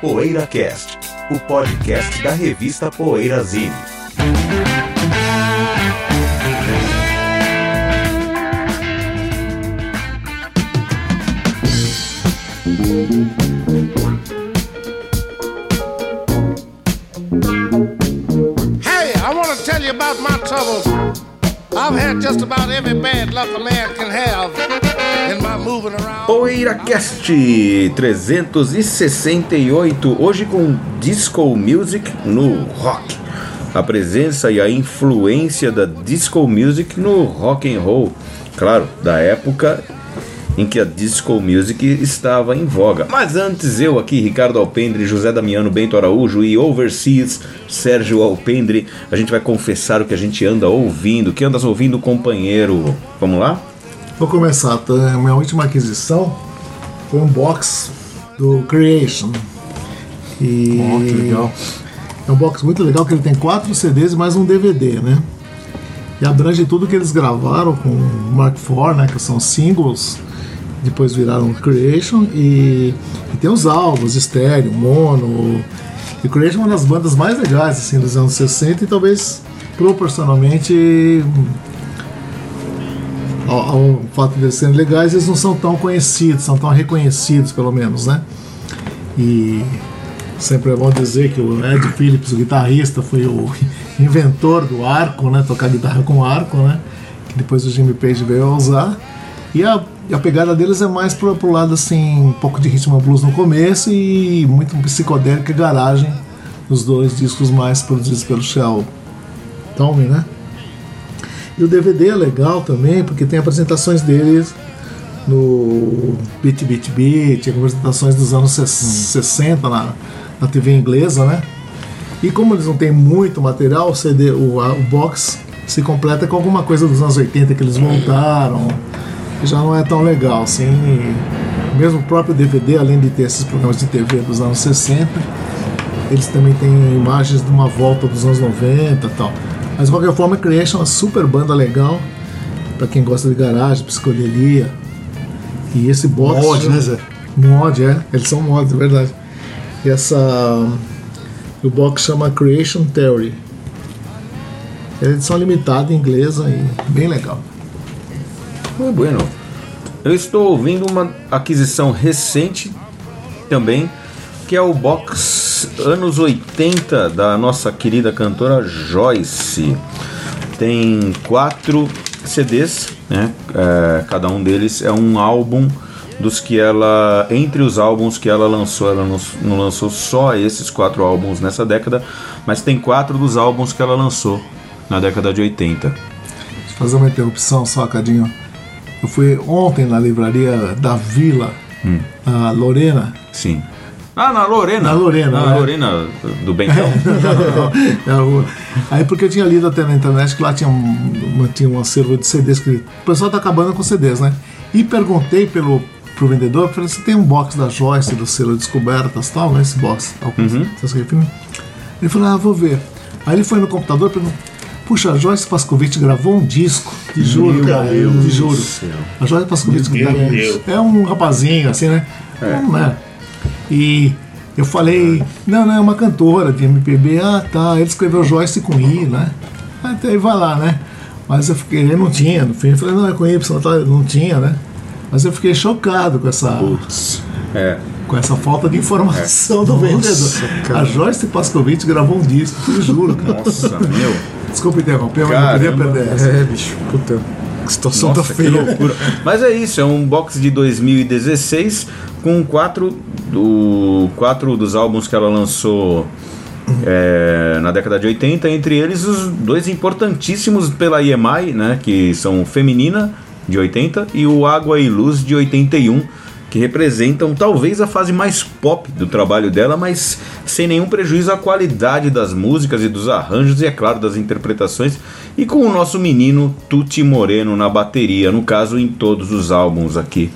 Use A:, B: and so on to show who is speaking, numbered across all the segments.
A: Poeira Cast, o podcast da revista Poeirazine.
B: Hey, I want to tell you about my troubles.
C: PoeiraCast 368, hoje com Disco Music no rock. A presença e a influência da Disco Music no rock and roll, claro, da época em que a Disco Music estava em voga. Mas antes eu aqui, Ricardo Alpendre, José Damiano, Bento Araújo e Overseas, Sérgio Alpendre, a gente vai confessar o que a gente anda ouvindo. O que andas ouvindo, companheiro? Vamos lá?
D: Vou começar. tá? A minha última aquisição foi um box do Creation. E
E: Ó, que legal.
D: É um box muito legal que ele tem quatro CDs e mais um DVD, né? E abrange tudo que eles gravaram com o Mark IV, né? Que são singles, depois viraram Creation e, e tem os álbuns, estéreo, mono. E Creation é uma das bandas mais legais assim dos anos 60 e talvez proporcionalmente ao, ao fato de eles serem legais, eles não são tão conhecidos, são tão reconhecidos, pelo menos, né? E sempre é bom dizer que o Ed Phillips, o guitarrista, foi o inventor do arco, né? Tocar guitarra com arco, né? Que depois o Jimmy Page veio a usar. E a, e a pegada deles é mais pro, pro lado assim, um pouco de ritmo blues no começo e muito psicodélica e garagem, os dois discos mais produzidos pelo Shell Tommy, né? E o DVD é legal também, porque tem apresentações deles no Beat Beat Beat, apresentações dos anos ses- 60 na, na TV inglesa, né? E como eles não têm muito material, o CD, o, a- o box se completa com alguma coisa dos anos 80 que eles montaram, que já não é tão legal, assim. Mesmo o próprio DVD, além de ter esses programas de TV dos anos 60, eles também têm imagens de uma volta dos anos 90 e tal. Mas de qualquer forma, Creation é uma super banda legal pra quem gosta de garagem, psicodelia. E esse box.
E: Mod, né, Zé?
D: Mod, é. Eles são mods, é verdade. E essa. O box chama Creation Theory. É edição limitada, inglesa e bem legal.
C: Muito bueno. Eu estou ouvindo uma aquisição recente também, que é o box anos 80 da nossa querida cantora Joyce. Tem quatro CDs, né? É, cada um deles é um álbum dos que ela, entre os álbuns que ela lançou, ela não, não lançou só esses quatro álbuns nessa década, mas tem quatro dos álbuns que ela lançou na década de 80.
D: Deixa eu fazer uma interrupção só, Cadinho. Eu fui ontem na livraria da Vila, a Lorena.
C: Sim. Ah, na Lorena.
D: Na Lorena,
C: Na
D: né?
C: Lorena do Bentão.
D: É, o- Aí porque eu tinha lido até na internet que lá tinha um, tinha um acervo de CDs que o pessoal tá acabando com CDs, né? E perguntei pelo pro vendedor, falei, você tem um box da Joyce do selo Descobertas tal, né? Esse box. Tal, se refere? Ele falou, ah, vou ver. Aí ele foi no computador e perguntou, puxa, a Joyce Pascovitch gravou um disco, de juro, cara, de juro. A Joyce Pascovitch gravou um disco. É um rapazinho, assim, né? É. Um, né? E eu falei, não, não, é uma cantora de MPB. Ah, tá, ele escreveu Joyce com I, né? Até aí vai lá, né? Mas eu fiquei, ele não tinha, no fim, eu falei, não, é com Y, tá? não tinha, né? Mas eu fiquei chocado com essa,
C: é.
D: Com essa falta de informação do vendedor. A Joyce Pascovitch gravou um disco, eu juro, cara.
C: Nossa, meu.
D: Desculpa interromper, mas não queria
C: Caramba.
D: perder essa.
E: É, bicho, puta. Que situação
C: Nossa,
E: tá
C: que
E: feia.
C: loucura. Mas é isso, é um box de 2016 com quatro, do, quatro dos álbuns que ela lançou é, na década de 80, entre eles os dois importantíssimos pela EMI, né, que são Feminina, de 80, e o Água e Luz, de 81, que representam talvez a fase mais pop do trabalho dela, mas sem nenhum prejuízo à qualidade das músicas e dos arranjos e, é claro, das interpretações, e com o nosso menino Tuti Moreno na bateria, no caso, em todos os álbuns aqui.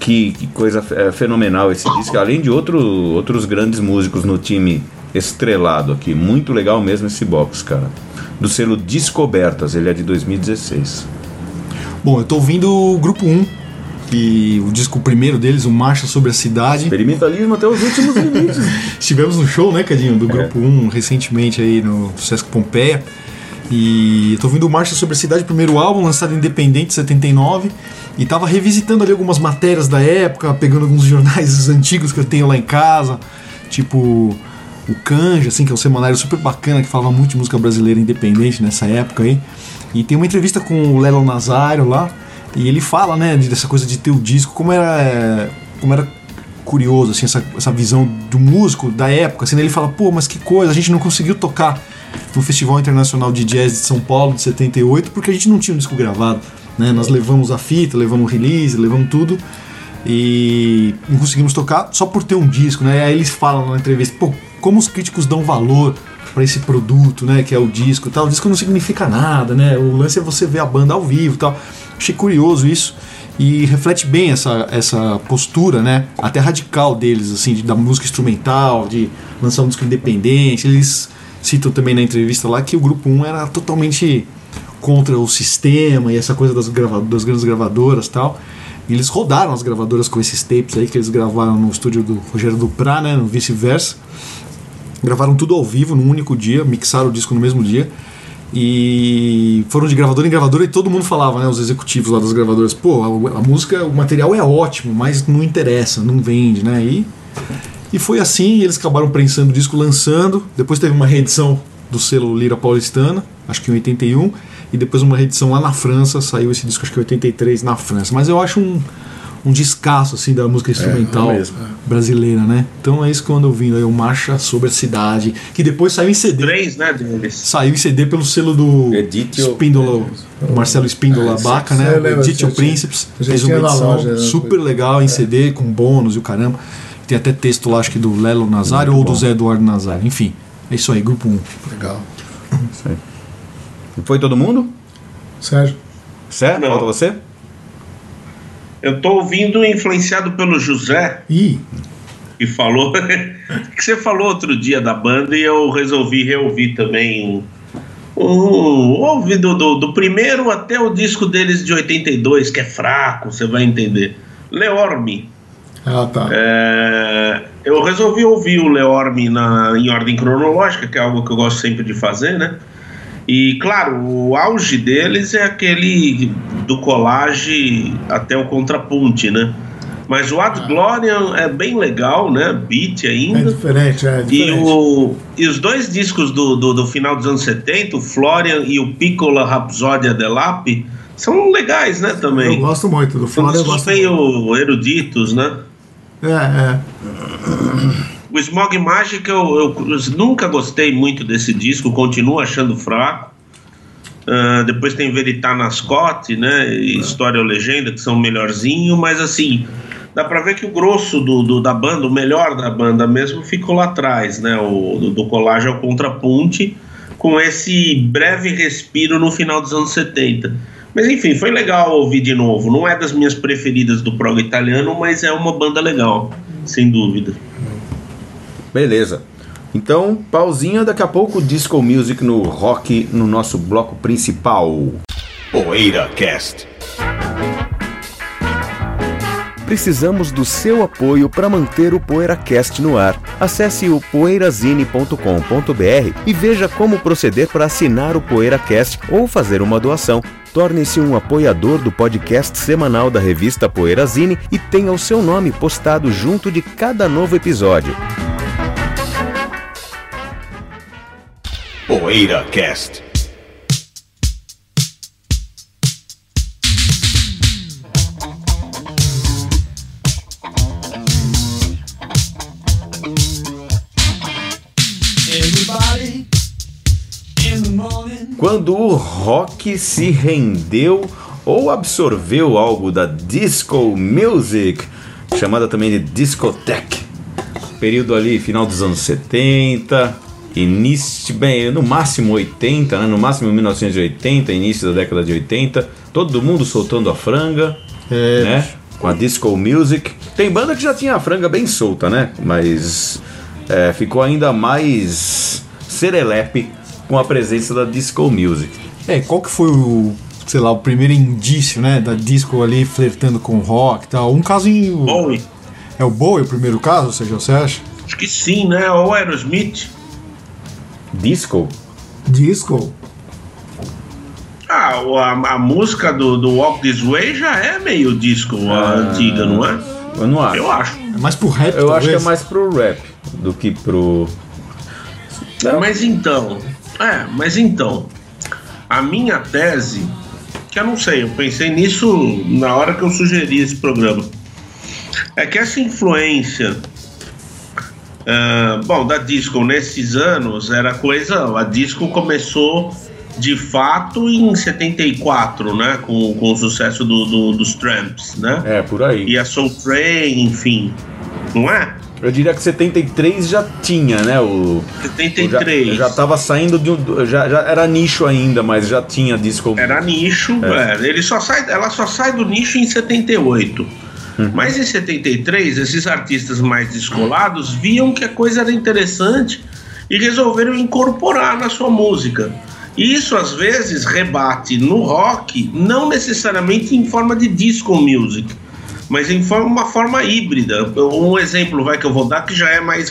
C: Que, que coisa é, fenomenal esse disco, além de outro, outros grandes músicos no time estrelado aqui. Muito legal mesmo esse box, cara. Do selo Descobertas, ele é de 2016.
E: Bom, eu tô ouvindo o Grupo 1, que o disco primeiro deles, o Marcha sobre a Cidade.
C: Experimentalismo até os últimos limites.
E: Estivemos no show, né, Cadinho, do Grupo 1 recentemente aí no Sesc Pompeia. E eu tô ouvindo o Marcha sobre a Cidade, primeiro álbum, lançado independente, 79. E tava revisitando ali algumas matérias da época, pegando alguns jornais antigos que eu tenho lá em casa, tipo o Canja, assim, que é um semanário super bacana que falava muito de música brasileira independente nessa época aí. E tem uma entrevista com o Lelo Nazário lá, e ele fala, né, de- dessa coisa de ter o disco, como era, como era curioso, assim, essa, essa visão do músico da época, assim, né, ele fala, pô, mas que coisa, a gente não conseguiu tocar no Festival Internacional de Jazz de São Paulo de 78 porque a gente não tinha um disco gravado, né, nós levamos a fita, levamos o release, levamos tudo, e não conseguimos tocar só por ter um disco, né? Aí eles falam na entrevista, pô, como os críticos dão valor para esse produto, né, que é o disco, tal. O disco não significa nada, né? O lance é você ver a banda ao vivo, tal. Achei curioso isso e reflete bem essa, essa postura, né, até radical deles, assim, de, da música instrumental, de lançar disco independente. Eles citam também na entrevista lá que o grupo 1 era totalmente contra o sistema e essa coisa das, grava das grandes gravadoras tal. E eles rodaram as gravadoras com esses tapes aí que eles gravaram no estúdio do Rogério Duprá, né, no vice-versa. Gravaram tudo ao vivo num único dia, mixaram o disco no mesmo dia. E foram de gravadora em gravadora e todo mundo falava, né, os executivos lá das gravadoras, pô, a, a música, o material é ótimo, mas não interessa, não vende, né? E, e foi assim, eles acabaram prensando o disco, lançando. Depois teve uma reedição do selo Lira Paulistana, acho que em 81, e depois uma reedição lá na França, saiu esse disco acho que em 83 na França. Mas eu acho um, um descasso assim da música instrumental
C: mesmo.
E: brasileira, né? Então é isso que eu ando ouvindo aí, o Marcha sobre a Cidade, que depois saiu em CD.
F: Três, né, deles.
E: Saiu em CD pelo selo do
C: Editio-
E: Espíndola, o Marcelo Espíndola
D: É,
E: Baca, né? O Editio Príncipes fez uma edição
D: loja, né?
E: super legal em CD, com bônus e o caramba. Tem até texto lá, acho que do Lelo Nazário ou do Zé Eduardo Nazário. Enfim, é isso aí, grupo 1.
D: Legal.
C: Foi todo mundo?
D: Sérgio?
C: Certo?
F: Não.
C: Falta você?
F: Eu tô ouvindo influenciado pelo José,
D: Ih,
F: que falou. que você falou outro dia da banda e eu resolvi reouvir também. Um, ouvi do, do, do primeiro até o disco deles de 82, que é fraco, você vai entender. Leorme.
D: ah tá.
F: É, eu resolvi ouvir o Leorme na, em ordem cronológica, que é algo que eu gosto sempre de fazer, né? E claro, o auge deles é aquele do collage até o contrapunte, né? Mas o Ad Gloriam é bem legal, né? Beat
D: É
F: ainda.
D: diferente, é
F: E,
D: diferente.
F: o, e os dois discos do, do, do final dos anos 70, o Florian e o Piccola Rhapsodia delape, são legais, né?
D: Eu
F: Também.
D: gosto muito do
F: São
D: eu gosto muito.
F: meio eruditos, né?
D: É, é.
F: O Smog Magic eu, eu nunca gostei muito desse disco, continuo achando fraco. Ah, depois tem Verità Scott, né? E História ou Legenda, que são melhorzinho, mas assim, dá pra ver que o grosso do, do- da banda, o melhor da banda mesmo, ficou lá atrás, né? O do, do colagem ao contrapunte, com esse breve respiro no final dos anos 70. Mas enfim, foi legal ouvir de novo. Não é das minhas preferidas do prog italiano, mas é uma banda legal, sem dúvida.
C: Beleza. Então, pausinha, daqui a pouco Disco Music no rock no nosso bloco principal.
A: Poeira Cast.
G: Precisamos do seu apoio para manter o PoeiraCast no ar. Acesse o poeirazine.com.br e veja como proceder para assinar o PoeiraCast ou fazer uma doação. Torne-se um apoiador do podcast semanal da revista Poeirazine e tenha o seu nome postado junto de cada novo episódio.
A: Poeira Cast.
C: Quando o rock se rendeu ou absorveu algo da disco music, chamada também de discoteque. Período ali, final dos anos 70, início, bem, no máximo 80, né? no máximo 1980, início da década de 80, todo mundo soltando a franga,
E: É,
C: né? Com a disco music. Tem banda que já tinha a franga bem solta, né? Mas é, ficou ainda mais serelepe com a presença da disco music.
E: É, qual que foi o sei lá, o primeiro indício, né, da disco ali flertando com rock e tal. Um caso em.
F: Bowie.
E: É o Bowie o primeiro caso, ou seja, você acha?
F: Acho que sim, né? Ou Aerosmith.
C: Disco?
D: Disco.
F: Ah, o- a, a música do, do Walk This Way já é meio disco a antiga, não é?
C: Eu não acho.
F: Eu acho.
E: É mais pro rap,
C: Eu acho que é
E: talvez?
C: mais pro rap do que pro.
F: Mas então, é, mas então, a minha tese, que eu não sei, eu pensei nisso na hora que eu sugeri esse programa, é que essa influência, ah, bom, da disco nesses anos era coisa, a disco começou de fato em 74, né, com, com o sucesso do, do- dos Tramps, né,
C: É, por aí.
F: e a Soul Train, enfim, não é?
C: Eu diria que 73 já tinha, né? O.
F: 73.
C: Já, já tava saindo de um. Já, já era nicho ainda, mas já tinha disco.
F: Era nicho, é, ele só sai, ela só sai do nicho em 78. Mas em 73, esses artistas mais descolados viam que a coisa era interessante e resolveram incorporar na sua música. E isso às vezes rebate no rock, não necessariamente em forma de disco music, mas em forma, uma forma híbrida. Um exemplo vai que eu vou dar que já é mais,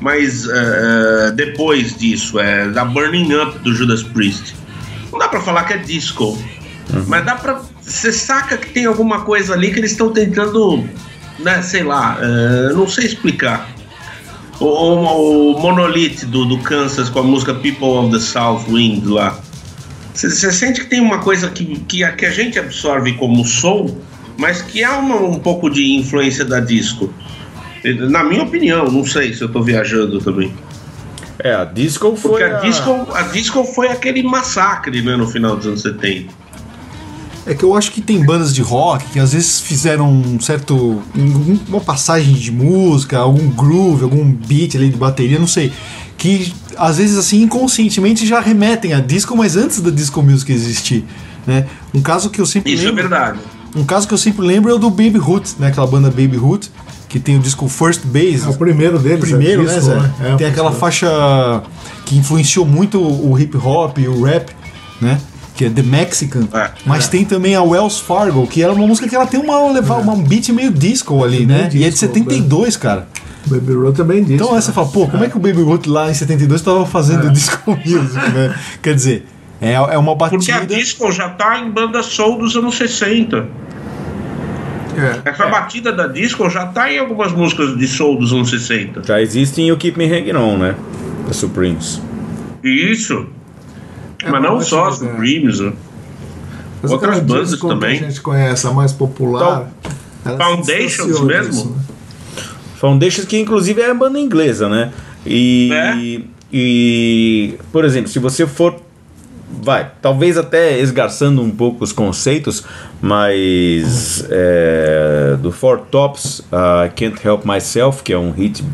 F: mais eh, depois disso, é da Burning Up do Judas Priest. Não dá pra falar que é disco, mas dá pra. Você saca que tem alguma coisa ali que eles estão tentando, né, sei lá, eh, não sei explicar. O, o, o Monolith do, do Kansas com a música People of the South Wind lá. Você sente que tem uma coisa que, que, a, que a gente absorve como soul, mas que é uma, um pouco de influência da disco. Na minha opinião, não sei se eu tô viajando também.
C: É, a disco foi.
F: Porque a disco, a disco foi aquele massacre né, no final dos anos 70.
E: É que eu acho que tem bandas de rock que às vezes fizeram um certo. um- uma passagem de música, algum groove, algum beat ali de bateria, não sei. Que às vezes assim inconscientemente já remetem a disco, mas antes da disco music existir. Né? Um caso que eu sempre
F: Isso é
E: lembro.
F: verdade.
E: Um caso que eu sempre lembro é o do Baby Hoot, né? Aquela banda Baby Hoot, que tem o disco First Base.
D: É o primeiro deles.
E: primeiro,
D: é
E: né,
D: disco,
E: Zé?
D: É,
E: tem aquela
D: disco.
E: faixa que influenciou muito o hip hop e o rap, né? Que é The Mexican.
F: É,
E: Mas tem também a Wells Fargo, que era uma música que ela tem uma, levar uma um beat meio disco ali, né?
D: Meio
E: e é de
D: disco,
E: 72, cara.
D: Baby Road também disso.
E: Então aí você fala, pô, como é que o Baby Ruth lá em 72 estava fazendo disco music, né? Quer dizer, é, é uma
F: Porque a
E: batida.
F: disco já tá em banda soul dos anos 60.
D: É.
F: Essa batida da disco já tá em algumas músicas de soul dos anos 60.
C: Já existem o Keep Me Hanging On, né? Da Supremes.
F: Isso.
D: É
F: Mas não só as?
D: Mas
F: outras bandas
D: disco
F: também.
D: Que a gente conhece, a mais popular. se
F: Foundations mesmo?
D: disso, né?
C: Foundations, que inclusive é a banda inglesa, né? E,
F: É?
C: e, por exemplo, se você for. Vai, talvez até esgarçando um pouco os conceitos, mas é, do Four Tops, uh, Can't Help Myself, que é um hit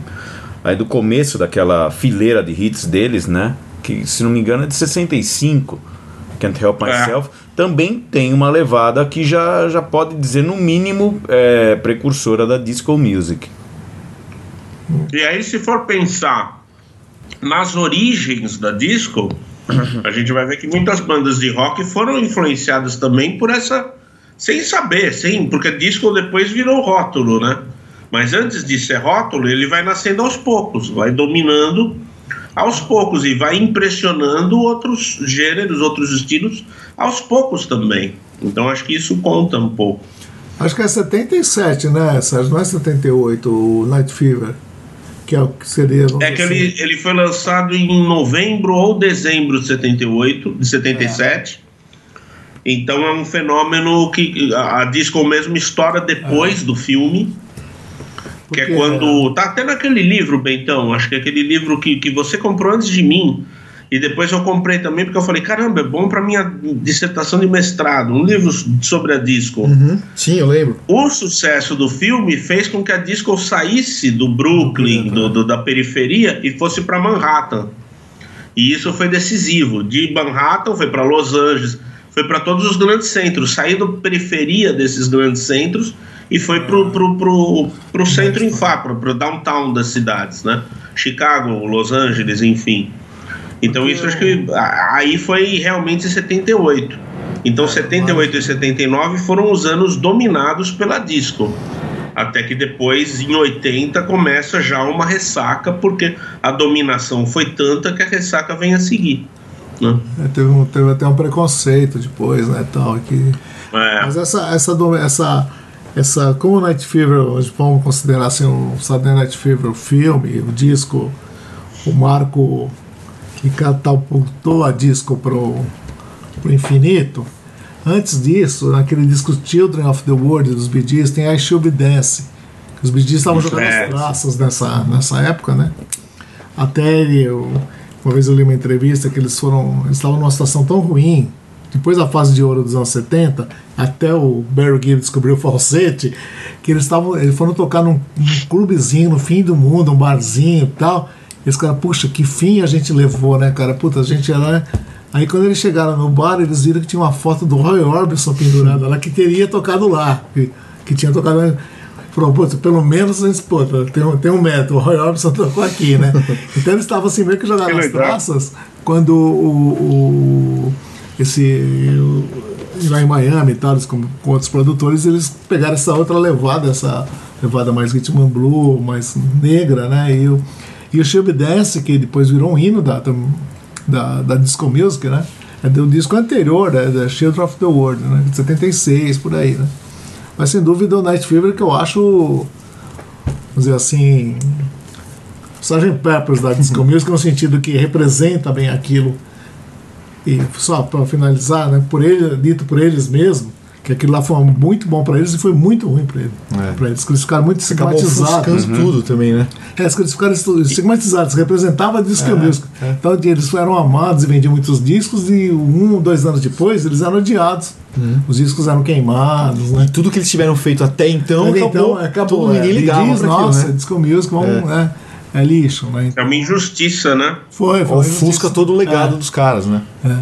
C: aí do começo daquela fileira de hits deles, né? Que se não me engano é de 65, Can't Help
F: É.
C: Myself, também tem uma levada que já, já pode dizer, no mínimo, é, precursora da disco music.
F: E aí, se for pensar nas origens da disco, a gente vai ver que muitas bandas de rock foram influenciadas também por essa. Sem saber, sim, porque disco depois virou rótulo, né? Mas antes de ser rótulo, ele vai nascendo aos poucos, vai dominando aos poucos e vai impressionando outros gêneros, outros estilos aos poucos também. Então acho que isso conta um pouco.
D: Acho que é 77, né, Sérgio? Não é 78, o Night Fever. Que é o que seria.
F: É que ele, ele foi lançado em novembro ou dezembro de 78, de 77. Então é um fenômeno que a, a disco mesmo estoura depois do filme. Que é
D: Porque-
F: quando. Tá até naquele livro, Bentão. Acho que é aquele livro que, que você comprou antes de mim. E depois eu comprei também, porque eu falei: caramba, é bom para minha dissertação de mestrado. Um livro sobre a disco.
E: Uhum. Sim, eu lembro.
F: O sucesso do filme fez com que a disco saísse do Brooklyn, do, do- da periferia, e fosse para Manhattan. E isso foi decisivo. De Manhattan foi para Los Angeles, foi para todos os grandes centros. Saiu da periferia desses grandes centros e foi pro, pro, pro, pro centro em Fá, pro, downtown das cidades, né? Chicago, Los Angeles, enfim. Então isso acho que aí foi realmente em 78. Então 78 e 79 foram os anos dominados pela disco. Até que depois, em 80, começa já uma ressaca, porque a dominação foi tanta que a ressaca vem a seguir. Né?
D: É, teve, um- teve até um preconceito depois, né, tal, que...
F: É.
D: Mas essa, essa, essa, essa, como Night Fever, hoje vamos considerar assim, o Saturday Night Fever, o filme, o disco, o marco que catapultou a disco pro, pro infinito. Antes disso, naquele disco Children of the World dos Bee Gees, tem I Should Be Dance. Os Bee Gees estavam jogando
F: É.
D: as traças nessa, nessa época, né? Até ele, eu- uma vez eu li uma entrevista que eles foram, eles estavam numa situação tão ruim, depois da fase de ouro dos anos 70, até o Barry Gibb descobriu o falsete, que eles estavam, eles foram tocar num, num clubezinho no fim do mundo, um barzinho e tal. E os caras, puxa, que fim a gente levou, né, cara? Puta, a gente era. Aí quando eles chegaram no bar, eles viram que tinha uma foto do Roy Orbison pendurada lá, que teria tocado lá, que, que tinha tocado lá. Falou, putz, pelo menos gente, pô, tem, um- tem um metro, o Roy Orbison tocou aqui, né? Então eles estavam assim, meio que jogando as traças, quando o, o- esse lá em Miami e tal, com, com outros produtores, eles pegaram essa outra levada, essa levada mais rhythm and blue, mais negra, né? E o, e o Shub Dance, que depois virou um hino da, da, da disco music, né? É do disco anterior, né? da Children of the World, né? De 76, por aí, né? Mas sem dúvida o Night Fever que eu acho, vamos dizer assim, Sgt. Peppers da Disco Music no sentido que representa bem aquilo. E só para finalizar, né, por ele, dito por eles mesmos, que aquilo lá foi muito bom para eles e foi muito ruim para ele,
E: É.
D: pra eles, que eles ficaram muito
E: Acabou
D: estigmatizados.
E: ofuscando tudo também, né?
D: É, eles ficaram estigmatizados, representava a disco music. Então eles eram amados e vendiam muitos discos e um, dois anos depois eles eram odiados. Os discos eram queimados, né?
E: Tudo que eles tiveram feito até então,
D: Até
E: acabou,
D: então, acabou.
E: Todo, ninguém
D: é,
E: ligava
D: diz,
E: pra aquilo,
D: nossa,
E: né?
D: disco music, vamos, né? É lixo, né?
F: É uma injustiça, né?
D: Foi, foi.
E: Ofusca todo o legado dos caras, né?
D: É.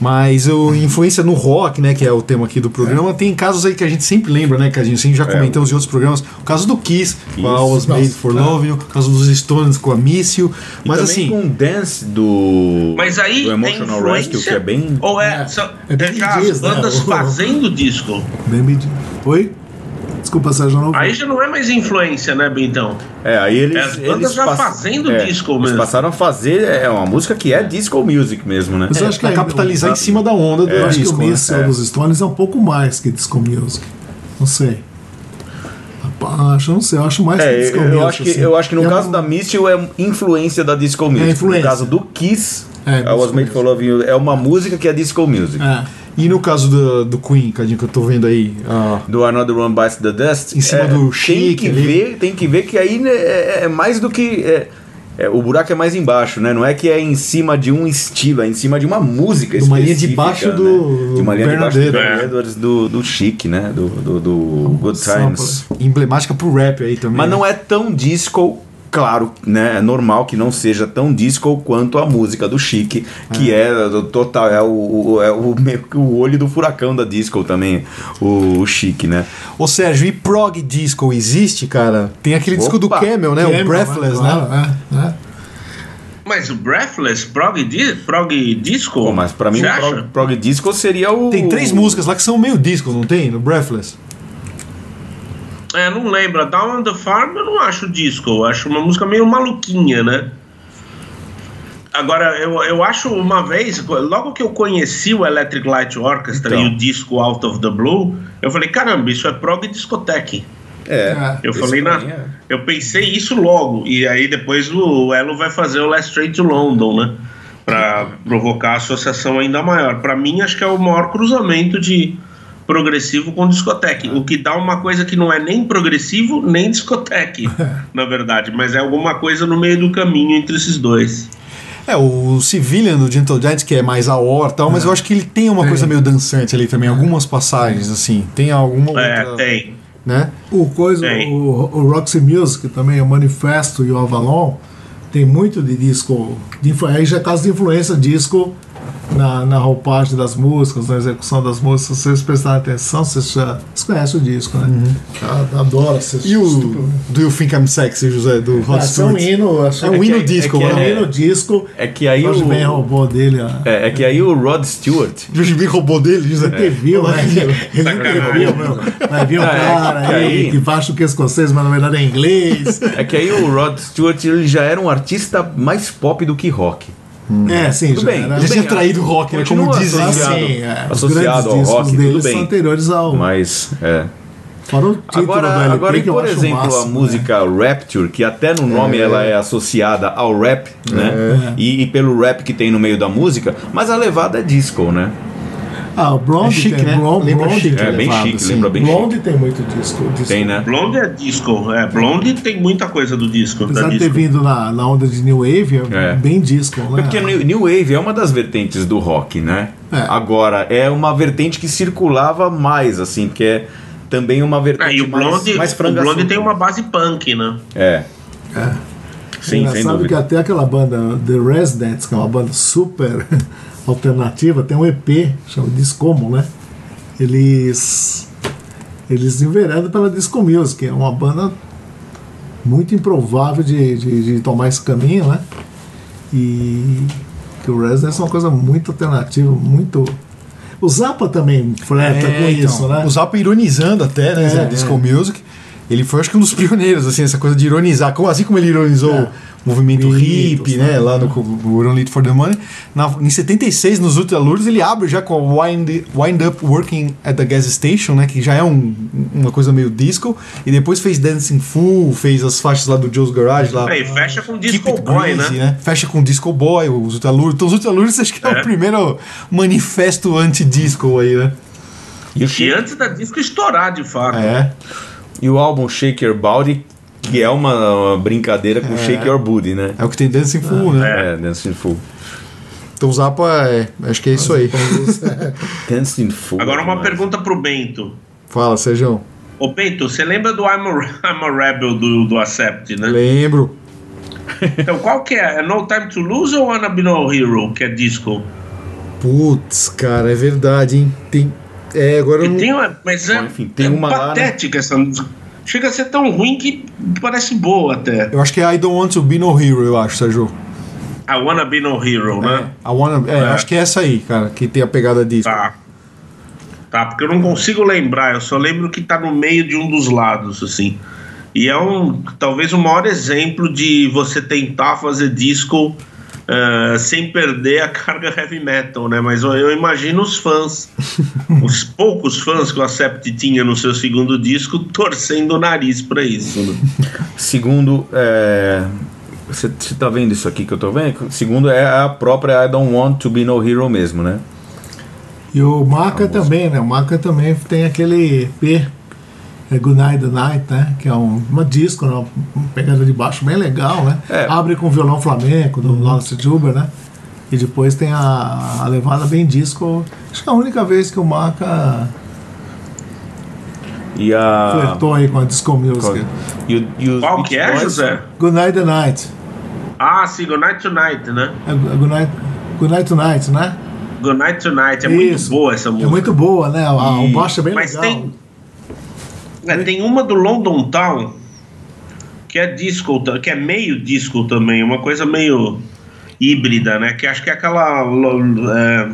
E: Mas o influência no rock, né, que é o tema aqui do programa, tem casos aí que a gente sempre lembra, né, que a gente sempre já comentamos em outros programas. O caso do Kiss, com a Was Made
D: Nossa,
E: for
D: é.
E: Love o caso dos Stones com a Miss You.
C: E
E: Mas
C: também
E: assim,
C: com o Dance do,
F: Mas aí
C: do Emotional Rescue, que é bem.
F: Ou é,
D: É.
F: são-
D: É bem
F: é já as
D: né?
F: bandas fazendo disco.
D: Bem medido. Oi? Desculpa, Sérgio, não.
F: Aí já não é mais influência, né, Bentão?
C: É, aí eles.
F: É, as bandas
C: eles
F: já
C: pass-
F: fazendo
C: é,
F: disco
C: eles
F: mesmo.
C: passaram a fazer é uma música que é disco music mesmo, né?
D: Mas eu acho que
E: pra
D: é-
E: capitalizar em cima da onda do
D: Eu acho que
E: disco,
D: o
E: né?
D: Missile dos Stones é um pouco mais que Disco Music. Não sei. Acho, não sei, eu acho mais que
C: É,
D: Disco
C: eu,
D: Music.
C: eu acho que,
D: assim.
C: eu acho que no
D: É
C: caso
D: um-
C: da Mistil é influência da disco music.
D: influência.
C: No caso do Kiss,
D: É,
C: I Was
D: disco
C: Made for Love You é uma música que é disco music.
D: É.
E: E no caso do, do Queen, Cadinho, que eu tô vendo aí, ah,
C: Do Another One Bites the Dust.
E: Em cima
C: é,
E: do
C: tem
E: Chic
C: que
E: ali.
C: ver Tem que ver que aí né, é, é mais do que. é, é, o buraco é mais embaixo, né? Não é que é em cima de um estilo, é em cima de uma música
E: De uma linha debaixo
C: né?
E: do
C: De uma linha debaixo do
F: É.
C: Edwards, do, do Chic, né? Do, do, do Good Times.
E: emblemática pro rap aí também.
C: Mas
E: né?
C: não é tão disco, claro, né? É normal que não seja tão disco quanto a música do Chic, que é, do total, é o, é o, meio que o olho do furacão da disco também, o, o Chic, né?
E: Ô Sérgio, e prog disco existe, cara? Tem aquele disco do
C: Opa,
E: Camel, né?
D: Camel,
E: o Breathless, né?
D: Claro, é, é.
F: Mas o Breathless, prog, di prog disco?
C: Pô, mas pra mim, prog, prog disco seria o.
E: Tem três músicas lá que são meio discos, não tem? No Breathless.
F: É, não lembro. A Down on the Farm eu não acho disco. Eu acho uma música meio maluquinha, né? Agora, eu, eu acho uma vez, logo que eu conheci o Electric Light Orchestra
C: Então.
F: e o disco Out of the Blue, eu falei, caramba, isso é prog discoteque.
C: É.
F: Eu
C: esse
F: falei, na,
C: é.
F: eu pensei isso logo. E aí depois o Elo vai fazer o Last Train to London, né? Pra provocar a associação ainda maior. Pra mim, acho que é o maior cruzamento de progressivo com discoteque. O que dá uma coisa que não é nem progressivo, nem discoteque, na verdade. Mas é alguma coisa no meio do caminho entre esses dois.
E: É, o Civilian do Gentle Giant, que é mais a hora e tal, mas eu acho que ele tem uma coisa meio dançante ali também, algumas passagens, assim. Tem alguma
F: É,
E: outra,
F: tem.
E: né?
D: O coisa,
F: Tem.
D: o, o Roxy Music também, o Manifesto e o Avalon, tem muito de disco. De, aí já é caso de influência disco na, na roupagem das músicas, na execução das músicas, se vocês prestarem atenção, vocês já vocês conhecem o disco, né? Ah, Adoro esse
E: E o Do You Think I'm Sexy, José, do Rod
D: Esse é um
E: Stewart?
D: hino, acho
E: É um
D: que
E: hino
C: é
E: disco,
C: é que
D: é um
E: né?
D: hino disco.
C: É que aí
D: George
C: o.
D: Ben roubou dele a.
C: É, é que aí o Rod Stewart.
E: George Ben roubou dele, José.
D: Ele viu, né? Ele interviu, meu. Um
C: Ah, é,
D: cara aí
C: aí-
D: que acha que é escocês, mas na verdade é inglês.
C: É que aí o Rod Stewart ele já era um artista mais pop do que rock.
D: É, sim,
C: Tudo
D: já
C: bem,
D: era.
E: Ele
C: tudo
E: tinha traído o rock, né? Como dizem.
C: associado.
D: Assim, é, os
C: associado
D: grandes
C: ao
D: discos
C: rock,
D: deles
C: tudo bem.
D: são anteriores ao.
C: Mas, é.
D: Fora o título do
C: Agora,
D: LP,
C: agora e
D: que
C: por exemplo,
D: máximo,
C: a
D: né?
C: música Rapture, que até no nome ela é associada ao rap, né? E, e pelo rap que tem no meio da música, mas a levada é disco, né?
D: Ah, o Blonde
E: É chique,
D: tem,
E: né?
D: Blonde,
E: Lembra
D: Blonde
E: chique.
D: tem
C: É bem chique,
D: assim.
C: lembra bem
D: Blonde tem muito disco. disco.
C: Tem, né?
F: Blonde é disco, é. Blonde tem muita coisa do disco. Da
D: Apesar de ter vindo na, na onda de New Wave, é,
C: É.
D: bem disco, né?
C: Porque New New Wave é uma das vertentes do rock, né?
D: É.
C: Agora, é uma vertente que circulava mais, assim, porque é também uma vertente
F: É, e o
C: mais,
F: Blonde,
C: mais
F: o
C: franga
F: Blonde
C: solta.
F: tem uma base punk, né?
C: É.
D: É.
C: Sim, sem
D: Engraçado que
C: dúvida.
D: até aquela banda The Residents, que é uma banda super alternativa, tem um EP, chama Discomo, né? Eles eles enveredam pela Disco Music, é uma banda muito improvável de, de, de tomar esse caminho, né? E que o Residents é uma coisa muito alternativa, muito. O Zappa também flerta
E: É,
D: com
E: então,
D: isso, né?
E: O Zappa ironizando até, né?
D: É,
E: Disco
D: é.
E: Music. Ele foi, acho que, um dos pioneiros, assim, essa coisa de ironizar. Assim como ele ironizou
D: É.
E: o movimento hippie, né?
D: né?
E: Lá no o Run Lit for the Money. Na, em 76, nos Ultralures, ele abre já com a Wind, Wind Up Working at the Gas Station, né? Que já é um- uma coisa meio disco. E depois fez Dancing Fool, fez as faixas lá do Joe's Garage lá.
F: É, e fecha com Disco Boy,
E: Greasy,
F: né?
E: Fecha com Disco Boy, os Ultralures. Então, os Ultralures acho que é,
F: É.
E: o primeiro manifesto anti-disco aí, né?
C: E,
F: E antes da disco estourar, de fato.
E: É.
C: e o álbum Shake Your Body, que é uma, uma brincadeira com Shake Your Booty, né?
E: É o que tem Dancing Fool, né?
C: É, Dancing Fool.
E: Então o Zappa é. Acho que é isso aí.
C: Dancing Fool.
F: Agora uma
C: demais.
F: pergunta pro Bento.
E: Fala, Sérgio.
F: Ô Bento, você lembra do I'm a, I'm a Rebel do, do Accept, né?
E: Lembro.
F: Então qual que é? É No Time to Lose ou Wanna Be No Hero, que é disco?
E: Putz, cara, é verdade, hein? Tem. É, agora eu não.
F: tem uma, mas é,
C: Bom, enfim, tem
F: é
C: uma lá, né?
F: patética essa música. Chega a ser tão ruim que parece boa até.
E: Eu acho que é I Don't Want to Be No Hero, eu acho, Sérgio.
F: I Wanna Be No Hero, né?
E: I wanna, é,
F: É.
E: acho que é essa aí, cara, que tem a pegada disco.
F: Tá. Tá, porque eu não consigo lembrar, eu só lembro que tá no meio de um dos lados, assim. E é um talvez o maior exemplo de você tentar fazer disco eh, sem perder a carga heavy metal, né? Mas eu, eu imagino os fãs, os poucos fãs que o Acept tinha no seu segundo disco, torcendo o nariz pra isso. Né?
C: Segundo, é, você você tá vendo isso aqui que eu tô vendo? Segundo, é a própria I Don't Want to Be No Hero mesmo, né?
D: E o Maca também, né? O Maca também tem aquele EP, é Good Night the Night, né? Que é um, uma disco, né? uma pegada de baixo bem legal, né?
C: É.
D: Abre com violão flamenco do Lawrence Juber, né? E depois tem a, a levada bem disco. Acho que é a única vez que o Maca
C: E a.
D: flertou aí com a disco music.
C: E, o- e
F: Qual que é,
C: Boys-
F: José?
D: Good Night the Night.
F: Ah, sim, Good Night Tonight, né?
D: É Good Night, Good Night Tonight, né?
F: Good Night Tonight, é muito
D: Isso.
F: boa essa
D: É
F: música.
D: muito boa, né? O baixo é bem
F: Mas
D: legal.
F: tem, é, tem uma do London Town que é disco, que é meio disco também, uma coisa meio híbrida, né? Que acho que é aquela é,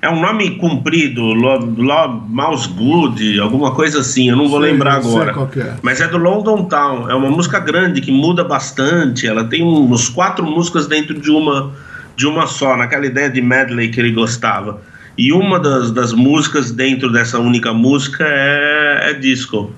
F: é um nome comprido, Lo, Lo, Mouse Good, alguma coisa assim, eu não vou
D: Sei,
F: lembrar agora.
D: é.
F: Mas é do London Town, é uma música grande que muda bastante, ela tem uns quatro músicas dentro de uma de uma só, naquela ideia de medley que ele gostava. E uma das, das músicas dentro dessa única música é, é disco.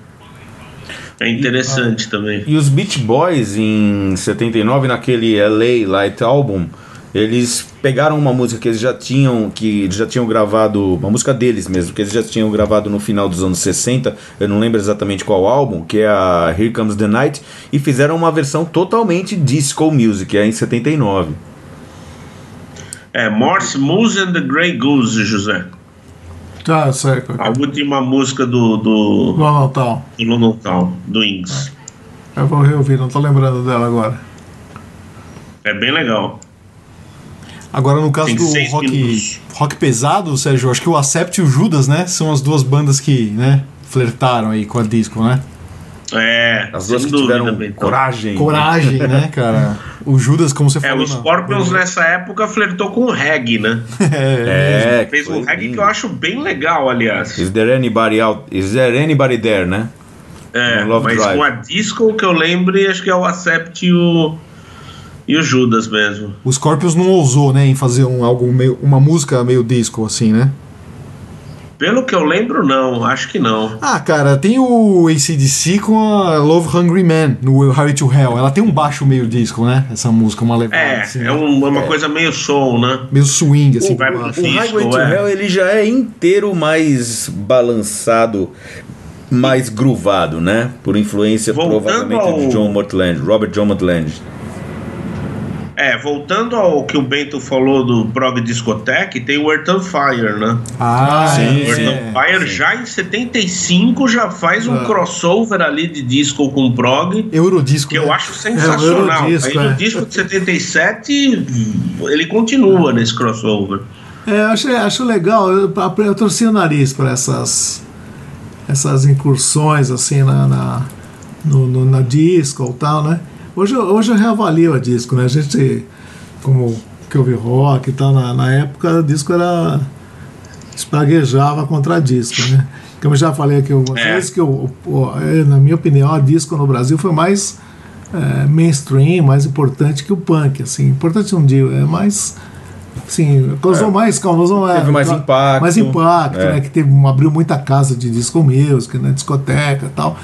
F: É interessante também.
C: E os Beach Boys em 79, naquele LA Light Album, eles pegaram uma música que eles já tinham, que eles já tinham gravado, uma música deles mesmo, que eles já tinham gravado no final dos anos 60, eu não lembro exatamente qual álbum, que é a Here Comes the Night, e fizeram uma versão totalmente disco music, é em 79.
F: É Morse Moose and the Grey Goose, José.
D: Tá, sei que
F: A última música do, do,
D: tá.
F: do Town, do Ings.
D: Eu vou reouvir, não tô lembrando dela agora.
F: É bem legal.
E: Agora, no caso do rock,
F: minutos.
E: rock pesado, Sérgio, acho que o Acept e o Judas, né? São as duas bandas que, né? Flertaram aí com a disco, né?
F: É,
C: As duas que tiveram coragem.
E: Coragem, né, cara? O Judas, como você
F: É,
E: falou.
F: o
E: na-
F: Scorpions nessa época flertou com o reggae, né?
C: É,
F: Fez um reggae
C: lindo.
F: que eu acho bem legal, aliás.
C: Is there anybody out? Is there anybody there, né?
F: É, mas
C: Drive.
F: com a disco que eu lembre, acho que é o Acept e o, e o Judas mesmo.
E: O Scorpions não ousou, né, em fazer um, algo meio, uma música meio disco, assim, né?
F: Pelo que eu lembro, não. Acho que não.
E: Ah, cara, tem o ACDC com a Love Hungry Man no Highway to Hell. Ela tem um baixo meio disco, né? Essa música, uma levada.
F: É,
E: assim,
F: é, um- é uma coisa meio soul, né?
E: Meio swing, assim. Baixo.
C: O
F: Disco,
C: Highway to
F: é.
C: Hell ele já é inteiro mais balançado, mais groovado, né? Por influência
F: Voltando
C: provavelmente
F: ao-
C: de John Mortland, Robert John Mortland.
F: É, voltando ao que o Bento falou do prog discoteque, tem o Earth on Fire, né?
E: Ah,
C: Sim,
F: O Earth
C: sim.
F: on Fire já em 75 já faz um
D: É.
F: crossover ali de disco com prog.
E: Eurodisco.
F: Que eu
E: né?
F: acho sensacional.
D: Eurodisco,
F: Aí
D: é.
F: no disco de 77 ele continua nesse crossover.
D: É, eu acho, acho legal. Eu, eu torci o nariz para essas, essas incursões assim na, na, no, no- na disco ou tal, né? Hoje, eu- hoje eu reavalio a disco, né? A gente, como que ouve rock e tal, na, na época o disco era. espaguejava contra a disco, né? Como eu já falei aqui algumas
F: É.
D: vezes, que o- é, na minha opinião, a disco no Brasil foi mais é, mainstream, mais importante que o punk, assim. Importante não digo, é mais. Sim, causou mais, causou
C: Teve
D: é,
C: mais impacto.
D: Mais impacto,
C: É.
D: né? Que teve, abriu muita casa de disco music, né? Discoteca e tal.